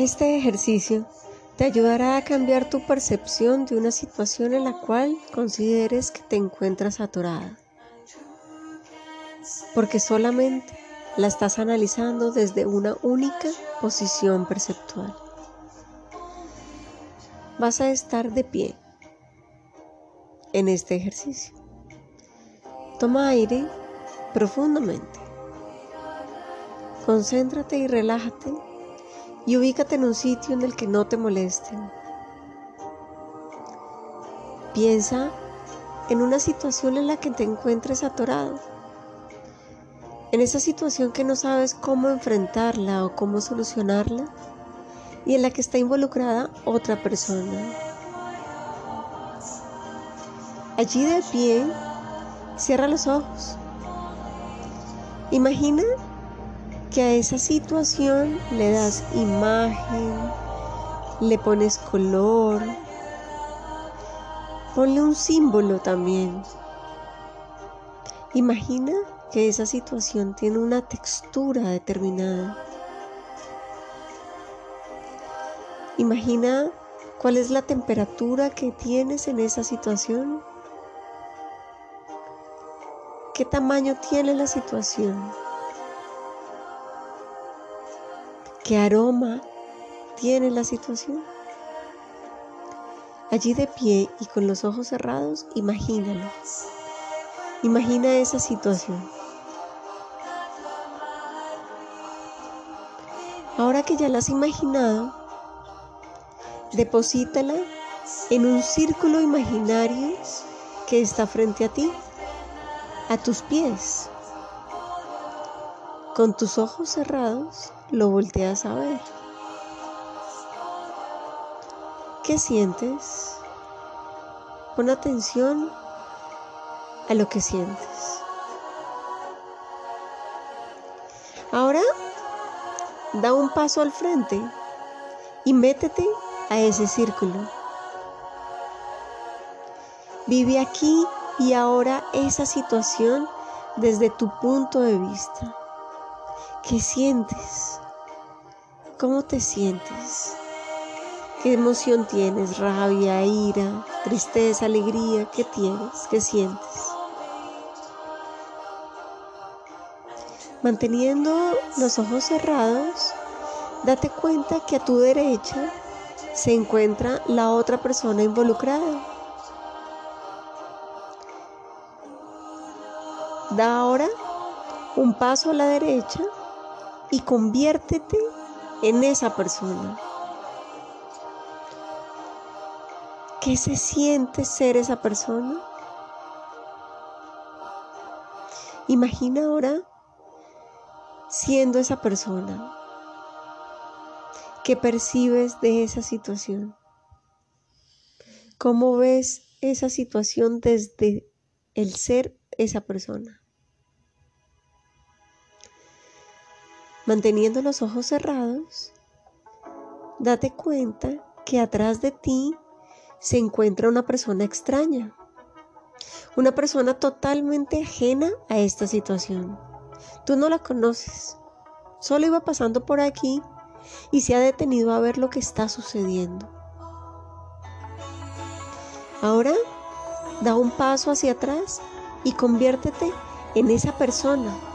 Este ejercicio te ayudará a cambiar tu percepción de una situación en la cual consideres que te encuentras atorada. Porque solamente la estás analizando desde una única posición perceptual. Vas a estar de pie en este ejercicio. Toma aire profundamente. Concéntrate y relájate y ubícate en un sitio en el que no te molesten. Piensa en una situación en la que te encuentres atorado. En esa situación que no sabes cómo enfrentarla o cómo solucionarla y en la que está involucrada otra persona. Allí de pie, cierra los ojos. Imagina que a esa situación le das imagen, le pones color, ponle un símbolo también. Imagina que esa situación tiene una textura determinada. Imagina cuál es la temperatura que tienes en esa situación. ¿Qué tamaño tiene la situación? ¿Qué aroma tiene la situación? Allí de pie y con los ojos cerrados, imagínalo. Imagina esa situación. Ahora que ya la has imaginado, deposítala en un círculo imaginario que está frente a ti, a tus pies. Con tus ojos cerrados, lo volteas a ver. ¿Qué sientes? Pon atención a lo que sientes. Ahora da un paso al frente y métete a ese círculo. Vive aquí y ahora esa situación desde tu punto de vista. ¿Qué sientes? ¿Cómo te sientes? ¿Qué emoción tienes? ¿Rabia, ira, tristeza, alegría? ¿Qué tienes? ¿Qué sientes? Manteniendo los ojos cerrados, date cuenta que a tu derecha se encuentra la otra persona involucrada. Da ahora un paso a la derecha y conviértete en esa persona. ¿Qué se siente ser esa persona? Imagina ahora siendo esa persona. ¿Qué percibes de esa situación? ¿Cómo ves esa situación desde el ser esa persona? Manteniendo los ojos cerrados, date cuenta que atrás de ti se encuentra una persona extraña, una persona totalmente ajena a esta situación. Tú no la conoces, solo iba pasando por aquí y se ha detenido a ver lo que está sucediendo. Ahora da un paso hacia atrás y conviértete en esa persona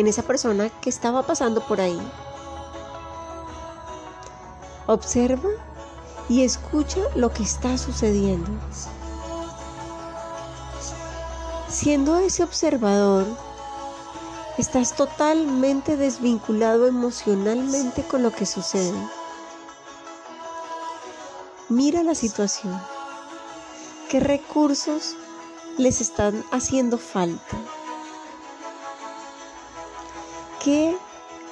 en esa persona que estaba pasando por ahí. Observa y escucha lo que está sucediendo. Siendo ese observador, estás totalmente desvinculado emocionalmente con lo que sucede. Mira la situación. ¿Qué recursos les están haciendo falta? ¿Qué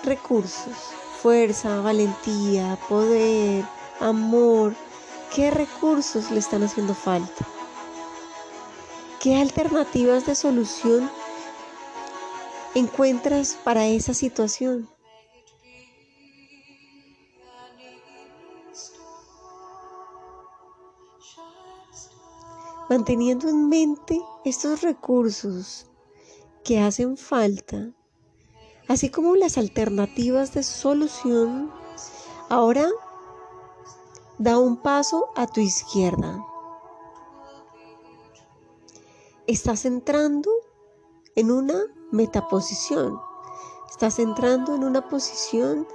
recursos? Fuerza, valentía, poder, amor. ¿Qué recursos le están haciendo falta? ¿Qué alternativas de solución encuentras para esa situación? Manteniendo en mente estos recursos que hacen falta, así como las alternativas de solución, Ahora da un paso a tu izquierda. Estás entrando en una metaposición. Estás entrando en una posición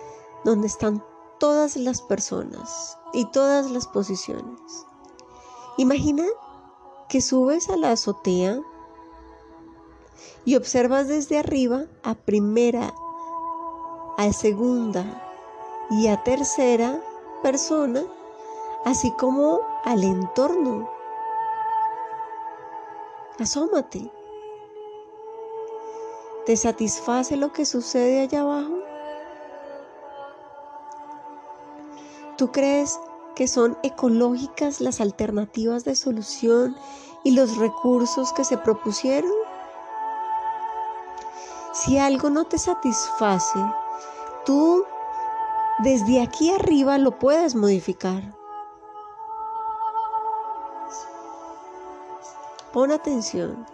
donde están todas las personas y todas las posiciones. Imagina que subes a la azotea y observas desde arriba a primera, a segunda y a tercera persona, así como al entorno. Asómate. ¿Te satisface lo que sucede allá abajo? ¿Tú crees que son ecológicas las alternativas de solución y los recursos que se propusieron? Si algo no te satisface, tú desde aquí arriba lo puedes modificar. Pon atención.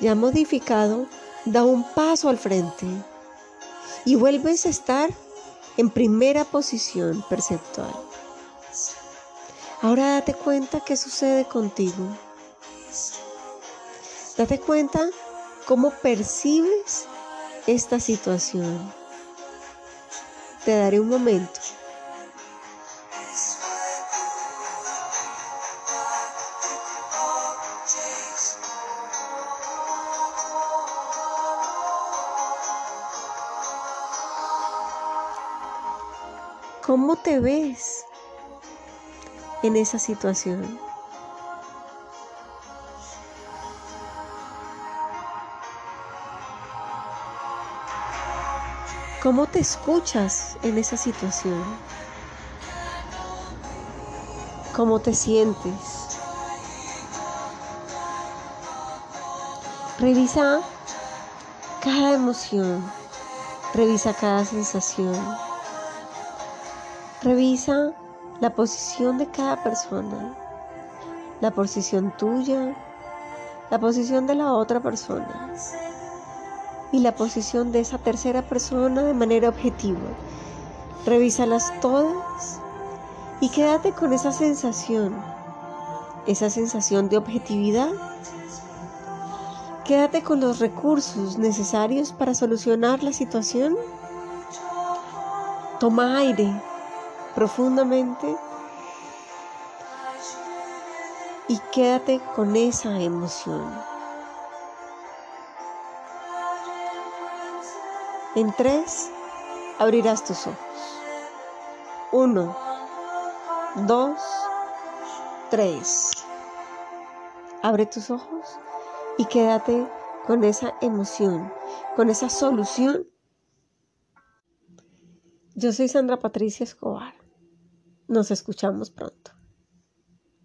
Ya modificado, da un paso al frente y vuelves a estar en primera posición perceptual. Ahora date cuenta qué sucede contigo. Date cuenta cómo percibes esta situación. Te daré un momento. ¿Cómo te ves en esa situación? ¿Cómo te escuchas en esa situación? ¿Cómo te sientes? Revisa cada emoción, revisa cada sensación. Revisa la posición de cada persona, la posición tuya, la posición de la otra persona y la posición de esa tercera persona de manera objetiva. Revísalas todas y quédate con esa sensación, esa sensación de objetividad. Quédate con los recursos necesarios para solucionar la situación. Toma aire profundamente y quédate con esa emoción. En tres, abrirás tus ojos. Uno, dos, tres. Abre tus ojos y quédate con esa emoción, con esa solución. Yo soy Sandra Patricia Escobar. Nos escuchamos pronto.